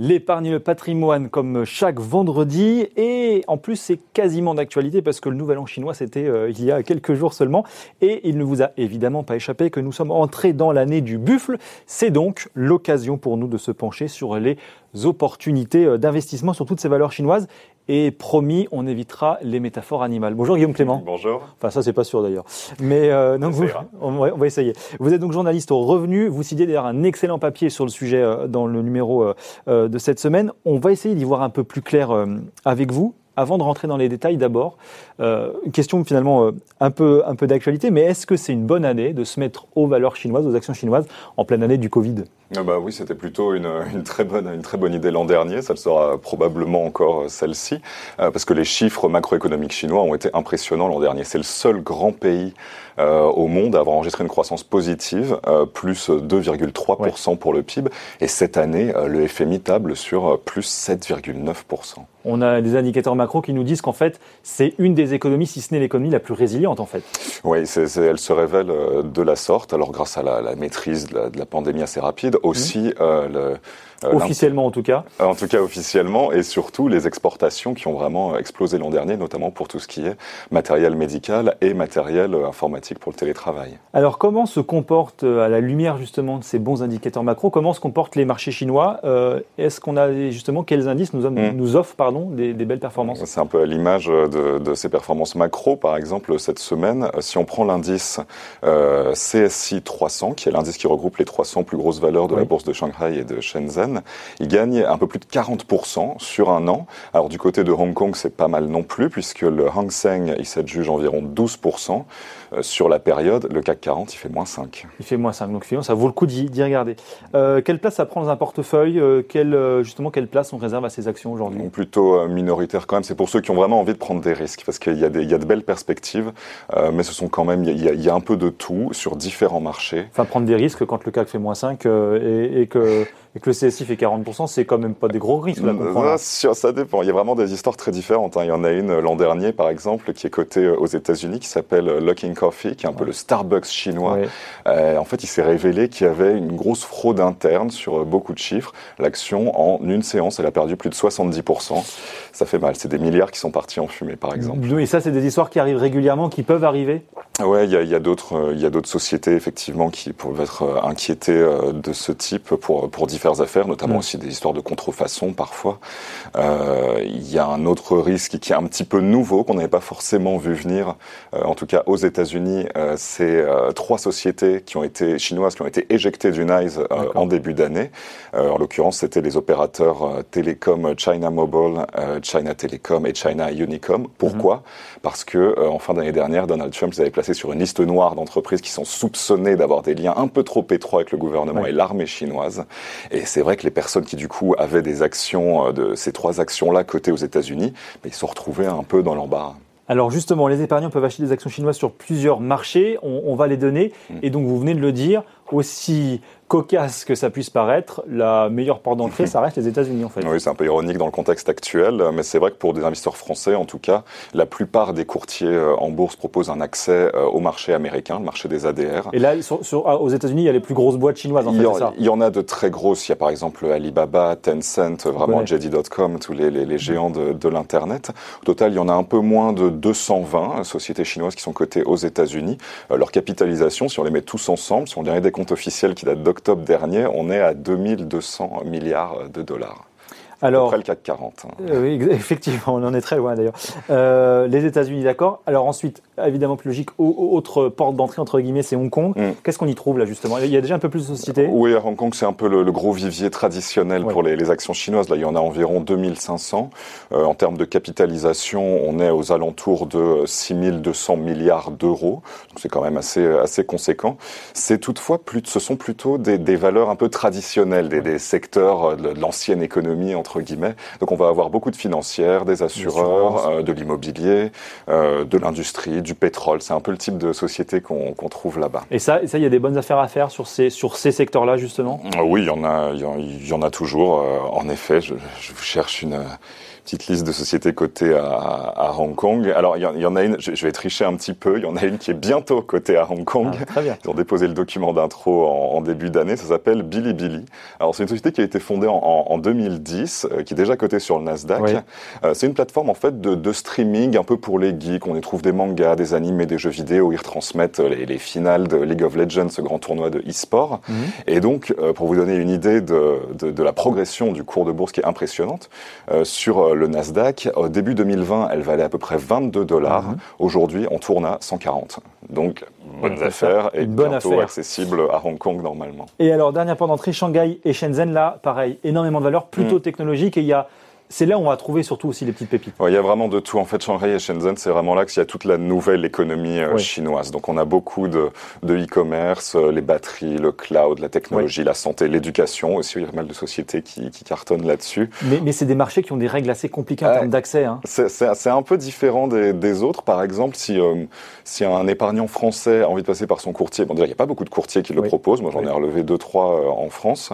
L'épargne le patrimoine comme chaque vendredi. Et en plus c'est quasiment d'actualité parce que le nouvel an chinois c'était euh, il y a quelques jours seulement. Et il ne vous a évidemment pas échappé que nous sommes entrés dans l'année du buffle. C'est donc l'occasion pour nous de se pencher sur les opportunités euh, d'investissement sur toutes ces valeurs chinoises et promis, on évitera les métaphores animales. Bonjour Guillaume Clément. Bonjour. Enfin, ça, c'est pas sûr d'ailleurs. Mais euh, vous, on, va, on, va, essayer. Vous êtes donc journaliste au Revenu. Vous citez d'ailleurs un excellent papier sur le sujet euh, dans le numéro euh, de cette semaine. On va essayer d'y voir un peu plus clair avec vous. Avant de rentrer dans les détails, d'abord, question finalement un peu, un peu d'actualité, mais est-ce que c'est une bonne année de se mettre aux valeurs chinoises, aux actions chinoises, en pleine année du Covid? Ah bah oui, c'était plutôt une, une, très bonne, une très bonne idée l'an dernier. Ça le sera probablement encore celle-ci, euh, parce que les chiffres macroéconomiques chinois ont été impressionnants l'an dernier. C'est le seul grand pays euh, au monde à avoir enregistré une croissance positive, euh, plus 2,3% ouais. pour le PIB. Et cette année, euh, le FMI table sur plus 7,9%. On a des indicateurs macro qui nous disent qu'en fait, c'est une des économies, si ce n'est l'économie la plus résiliente en fait. Oui, c est, c est, elle se révèle de la sorte. Alors grâce à la, la maîtrise de la, de la pandémie assez rapide, aussi euh, le, officiellement en tout cas. En tout cas officiellement et surtout les exportations qui ont vraiment explosé l'an dernier, notamment pour tout ce qui est matériel médical et matériel informatique pour le télétravail. Alors comment se comportent à la lumière justement de ces bons indicateurs macro, comment se comportent les marchés chinois euh, Est-ce qu'on a justement quels indices nous, mmh. nous offrent pardon des, des belles performances? C'est un peu à l'image de, de, ces performances macro par exemple cette semaine. Si on prend l'indice euh, CSI 300 qui est l'indice qui regroupe les 300 plus grosses valeurs de oui. la bourse de Shanghai et de Shenzhen il gagne un peu plus de 40% sur un an. Alors du côté de Hong Kong, c'est pas mal non plus, puisque le Hang Seng, il s'adjuge environ 12%. Euh, sur la période, le CAC 40, il fait moins 5. Il fait moins 5, donc finalement, ça vaut le coup d'y regarder. Euh, quelle place ça prend dans un portefeuille euh, quelle, Justement, quelle place on réserve à ces actions aujourd'hui? Plutôt minoritaire quand même. C'est pour ceux qui ont vraiment envie de prendre des risques, parce qu'il y, y, a de belles perspectives, euh, mais ce sont quand même, il y, y, a un peu de tout sur différents marchés. Enfin, prendre des risques quand le CAC fait moins 5 et, et que et que le CSI fait 40%, c'est quand même pas des gros risques là. là. Ça dépend. Il y a vraiment des histoires très différentes. Hein. Il y en a une l'an dernier, par exemple, qui est cotée aux États-Unis, qui s'appelle Lucking Coffee, qui est un ouais. peu le Starbucks chinois. Ouais. Euh, en fait, il s'est révélé qu'il y avait une grosse fraude interne sur beaucoup de chiffres. L'action, en une séance, elle a perdu plus de 70%. Ça fait mal. C'est des milliards qui sont partis en fumée, par exemple. Et ça, c'est des histoires qui arrivent régulièrement, qui peuvent arriver Ouais, il y a, il y a d'autres, il y a d'autres sociétés, effectivement, qui peuvent être inquiétées euh, de ce type pour, pour différentes affaires, notamment mmh. aussi des histoires de contrefaçon parfois. Euh, il y a un autre risque qui est un petit peu nouveau, qu'on n'avait pas forcément vu venir, euh, en tout cas aux États-Unis, euh, c'est euh, trois sociétés qui ont été chinoises qui ont été éjectées du NICE euh, en début d'année. Euh, en l'occurrence, c'était les opérateurs télécom China Mobile, China Telecom et China Unicom. Pourquoi mmh. Parce que en fin d'année dernière, Donald Trump les avait placés sur une liste noire d'entreprises qui sont soupçonnées d'avoir des liens un peu trop étroits avec le gouvernement ouais. et l'armée chinoise. Et c'est vrai que les personnes qui du coup avaient des actions de ces trois actions-là cotées aux États-Unis, ils se retrouvaient un peu dans l'embarras. Alors justement, les épargnants peuvent acheter des actions chinoises sur plusieurs marchés, on, on va les donner, mmh. et donc vous venez de le dire, aussi cocasse que ça puisse paraître, la meilleure porte d'entrée, ça reste les États-Unis en fait. Oui, c'est un peu ironique dans le contexte actuel, mais c'est vrai que pour des investisseurs français, en tout cas, la plupart des courtiers euh, en bourse proposent un accès euh, au marché américain, le marché des ADR. Et là, sur, sur, aux États-Unis, il y a les plus grosses boîtes chinoises en il fait, en, il y en a de très grosses. Il y a par exemple Alibaba, Tencent, vraiment JD.com, tous les, les, les, géants de, de l'internet. Au total, il y en a un peu moins de 220 sociétés chinoises qui sont cotées aux États-Unis. Euh, leur capitalisation, si on les met tous ensemble, si on dirait des comptes officiels qui datent d'octobre dernier, on est à 2200 milliards de dollars. Alors, après le CAC 40. Hein. Euh, oui, effectivement, on en est très loin d'ailleurs. Euh, les États-Unis, d'accord. Alors ensuite, évidemment plus logique, autre porte d'entrée entre guillemets, c'est Hong Kong. Mm. Qu'est-ce qu'on y trouve là justement? Il y a déjà un peu plus de sociétés? Oui, à Hong Kong, c'est un peu le, le, gros vivier traditionnel ouais. pour les, les, actions chinoises. Là, il y en a environ 2500. Euh, en termes de capitalisation, on est aux alentours de 6200 milliards d'euros. Donc c'est quand même assez assez conséquent. C'est toutefois plus, ce sont plutôt des, des valeurs un peu traditionnelles, des, des secteurs de l'ancienne économie entre guillemets. Donc on va avoir beaucoup de financières, des assureurs, euh, de l'immobilier, euh, de l'industrie, du pétrole. C'est un peu le type de société qu'on qu trouve là-bas. Et ça, il ça, y a des bonnes affaires à faire sur ces, sur ces secteurs-là justement? Oui, il y en a, il y en a toujours. Euh, en effet, je, je cherche une petite liste de sociétés cotées à, à Hong Kong. Alors, il y, en a une, je, vais tricher un petit peu, il y en a une qui est bientôt cotée à Hong Kong. Ah, très bien. Ils ont déposé le document d'intro en, début d'année, ça s'appelle Bilibili. Alors, c'est une société qui a été fondée en, en 2010, euh, qui est déjà cotée sur le Nasdaq. Euh, c'est une plateforme, en fait, de, de, streaming un peu pour les geeks. On y trouve des mangas, des animés, des jeux vidéo. Ils retransmettent les, les finales de League of Legends, ce grand tournoi de e-sport. Mhm. Et donc, euh, pour vous donner une idée de, de, de, la progression du cours de bourse qui est impressionnante, euh, sur le Nasdaq, au début 2020, elle valait à peu près 22 dollars. Mhm. Aujourd'hui, on tourne à 140. Donc, bonne affaire et bonne bientôt affaire. accessible à Hong Kong normalement. Et alors, dernière point d'entrée, Shanghai et Shenzhen, là, pareil, énormément de valeur, plutôt mm. technologique. Et il y a c'est là où on va trouver surtout aussi les petites pépites. il y a vraiment de tout. En fait, Shanghai et Shenzhen, c'est vraiment là qu'il y a toute la nouvelle économie euh, chinoise. Donc, on a beaucoup de e-commerce, euh, les batteries, le cloud, la technologie, la santé, l'éducation aussi. Il y a pas mal de sociétés qui, qui cartonnent là-dessus. Mais, mais c'est des marchés qui ont des règles assez compliquées en termes d'accès. Hein. C'est un peu différent des, des, autres. Par exemple, si, euh, si un épargnant français a envie de passer par son courtier, bon, déjà, il n'y a pas beaucoup de courtiers qui le proposent. Moi, j'en ai relevé deux, trois en France.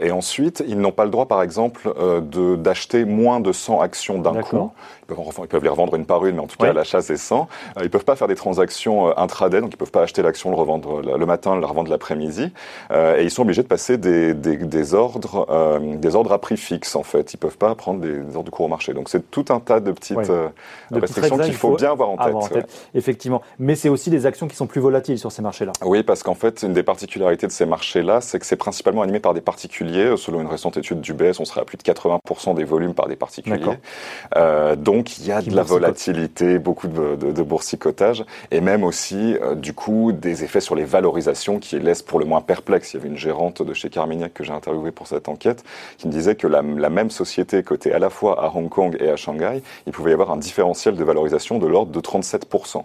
Et ensuite, ils n'ont pas le droit, par exemple, de acheter moins de 100 actions d'un coup. Ils peuvent, ils peuvent, les revendre une par une, mais en tout cas, l'achat, c'est 100. Euh, ils peuvent pas faire des transactions euh, intraday, donc ils peuvent pas acheter l'action, le revendre le matin, le revendre l'après-midi. Euh, et ils sont obligés de passer des, des, des ordres, euh, des ordres à prix fixe, en fait. Ils peuvent pas prendre des, ordres de cours au marché. Donc, c'est tout un tas de petites euh, restrictions qu'il faut, bien avoir en tête. en tête. Effectivement. Mais c'est aussi des actions qui sont plus volatiles sur ces marchés-là. Oui, parce qu'en fait, une des particularités de ces marchés-là, c'est que c'est principalement animé par des particuliers. Selon une récente étude du BS, on serait à plus de 80% des volumes par des particuliers. Euh, donc il y a de la volatilité, beaucoup de, de, de, boursicotage, et même aussi euh, du coup des effets sur les valorisations qui laissent pour le moins perplexe. Il y avait une gérante de chez Carmignac que j'ai interviewée pour cette enquête qui me disait que la, la, même société cotée à la fois à Hong Kong et à Shanghai, il pouvait y avoir un différentiel de valorisation de l'ordre de 37%.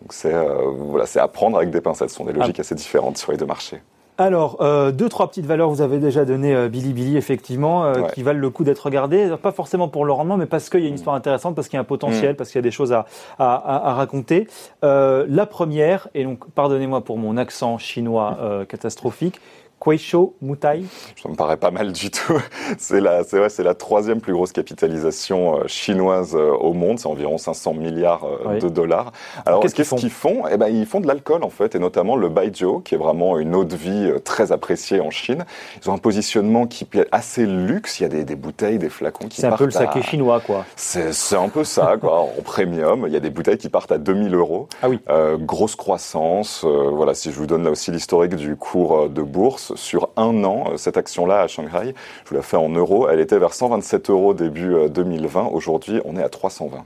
Donc c'est euh, voilà, c'est à prendre avec des pincettes. Ce sont des logiques ah. assez différentes sur les deux marchés. Alors, euh, deux, trois petites valeurs, vous avez déjà donné euh, Billy effectivement, euh, qui valent le coup d'être regardées, pas forcément pour le rendement, mais parce qu'il y a une histoire intéressante, parce qu'il y a un potentiel, mm. parce qu'il y a des choses à, à, à raconter. Euh, la première, et donc pardonnez-moi pour mon accent chinois euh, catastrophique, Kueisho Mutai Ça me paraît pas mal du tout. C'est la, c'est c'est la troisième plus grosse capitalisation euh, chinoise euh, au monde. C'est environ 500 milliards euh, de dollars. Alors, qu'est-ce, qu'ils font Eh ben, ils font de l'alcool en fait, et notamment le baijiu, qui est vraiment une eau de vie très appréciée en Chine. Ils ont un positionnement qui plaît assez luxe. Il y a des, des bouteilles, des flacons qui c'est partent. C'est un peu le saké chinois, quoi. C'est, un peu ça, quoi, en premium. Il y a des bouteilles qui partent à 2000 euros. Ah oui. Euh, grosse croissance. voilà, si je vous donne là aussi l'historique du cours de bourse sur un an, euh, cette action-là à Shanghai, je vous la fais en euros, elle était vers 127 euros début 2020. Euh, Aujourd'hui, on est à 320.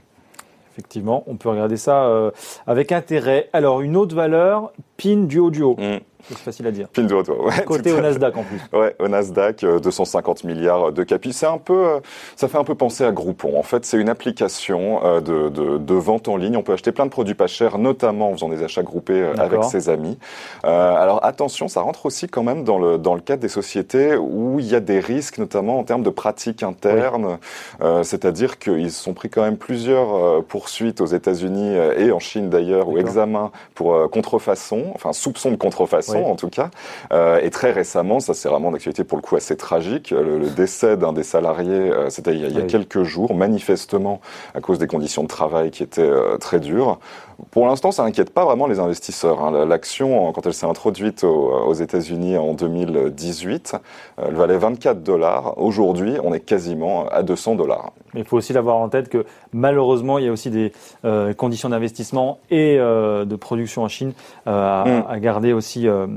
Effectivement, on peut regarder ça euh, avec intérêt. Alors, une autre valeur, PIN Duo Duo. Mm. C'est facile à dire. Pinduoduo, ouais. Côté au Nasdaq en plus. Ouais, au Nasdaq, 250 milliards de capi. C'est un peu, ça fait un peu penser à Groupon. En fait, c'est une application de, de, de, vente en ligne. On peut acheter plein de produits pas chers, notamment en faisant des achats groupés avec ses amis. Euh, alors attention, ça rentre aussi quand même dans le, dans le cadre des sociétés où il y a des risques, notamment en termes de pratiques internes. Oui. Euh, C'est-à-dire qu'ils se sont pris quand même plusieurs poursuites aux États-Unis et en Chine d'ailleurs, ou examens pour contrefaçon, enfin soupçon de contrefaçon oui. En tout cas. Euh, et très récemment, ça c'est vraiment d'actualité pour le coup assez tragique, le, le décès d'un des salariés, euh, c'était il y a, il y a oui. quelques jours, manifestement à cause des conditions de travail qui étaient euh, très dures. Pour l'instant, ça n'inquiète pas vraiment les investisseurs. Hein. L'action, quand elle s'est introduite aux, aux États-Unis en 2018, elle valait 24 dollars. Aujourd'hui, on est quasiment à 200 dollars. Mais il faut aussi l'avoir en tête que malheureusement, il y a aussi des euh, conditions d'investissement et euh, de production en Chine euh, à, mm. à, garder aussi, euh,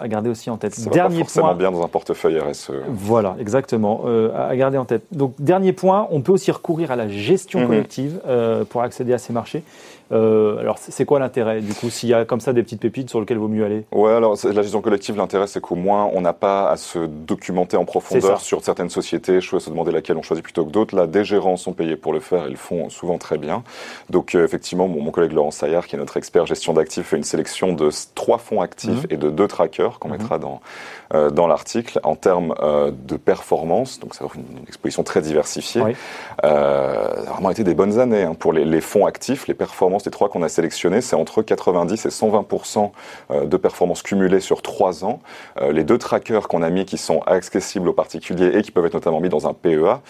à garder aussi en tête. Ça dernier va pas forcément point, bien dans un portefeuille RSE. Voilà, exactement, euh, à garder en tête. Donc dernier point, on peut aussi recourir à la gestion mm -hmm. collective pour accéder à ces marchés. Euh, alors, c'est quoi l'intérêt du coup s'il y a comme ça des petites pépites sur lesquelles il vaut mieux aller? Ouais, alors la gestion collective, l'intérêt c'est qu'au moins on n'a pas à se documenter en profondeur sur certaines sociétés, à se demander laquelle on choisit plutôt que d'autres. Là, des gérants sont payés pour le faire, ils le font souvent très bien. Donc euh, effectivement, mon collègue Laurent Saillard, qui est notre expert gestion d'actifs, fait une sélection de trois fonds actifs mmh. et de deux trackers qu'on mmh. mettra dans euh, dans l'article en termes euh, de performance. Donc ça offre une, une exposition très diversifiée. Oui. Euh, vraiment été des bonnes années hein, pour les, les fonds actifs, les performances des trois qu'on qu'on a sélectionnées, c'est entre 90 et 120% de performance cumulée sur trois ans. Les deux trackers qu'on a mis qui sont accessibles aux particuliers et qui peuvent être notamment mis dans un PEA,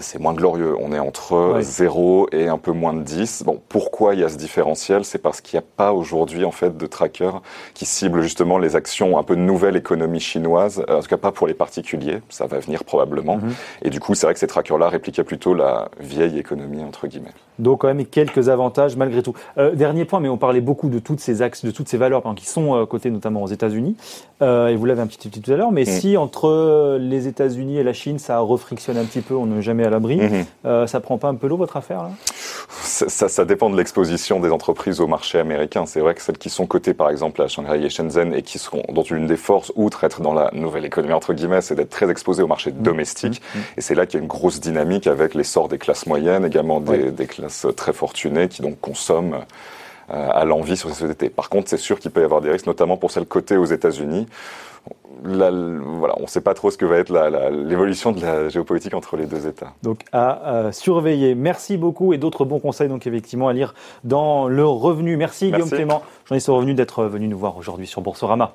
c'est moins glorieux. On est entre 0 et un peu moins de 10. Bon, pourquoi il y a ce différentiel? C'est parce qu'il n'y a pas aujourd'hui en fait de tracker qui cible justement les actions un peu de nouvelle économie chinoise, en tout cas pas pour les particuliers, ça va venir probablement. Mhm. Et du coup, c'est vrai que ces trackers-là répliquaient plutôt la vieille économie entre guillemets. Donc quand même quelques avantages malgré tout. Euh, dernier point, mais on parlait beaucoup de toutes ces axes, de toutes ces valeurs qui sont euh, cotées notamment aux États-Unis. Euh, et vous l'avez un petit peu tout à l'heure, mais mm. si entre les États-Unis et la Chine, ça refrictionne un petit peu, on n'est jamais à l'abri, mm-hmm. ça prend pas un peu l'eau votre affaire là? Ça, ça, dépend de l'exposition des entreprises au marché américain. C'est vrai que celles qui sont cotées, par exemple, à Shanghai et Shenzhen, et qui seront, dont une des forces, outre être dans la nouvelle économie, entre guillemets, c'est d'être très exposées au marché mm. domestique. Et c'est là qu'il y a une grosse dynamique avec l'essor des classes moyennes, également des, des classes très fortunées, qui donc consomment euh, à l'envie sur ces sociétés. Par contre, c'est sûr qu'il peut y avoir des risques, notamment pour celles cotées aux États-Unis. voilà, on ne sait pas trop ce que va être l'évolution de la géopolitique entre les deux États. Donc à, surveiller. Merci beaucoup et d'autres bons conseils donc effectivement à lire dans le revenu. Merci, Merci. Guillaume Clément, journaliste au revenu, d'être venu nous voir aujourd'hui sur Boursorama.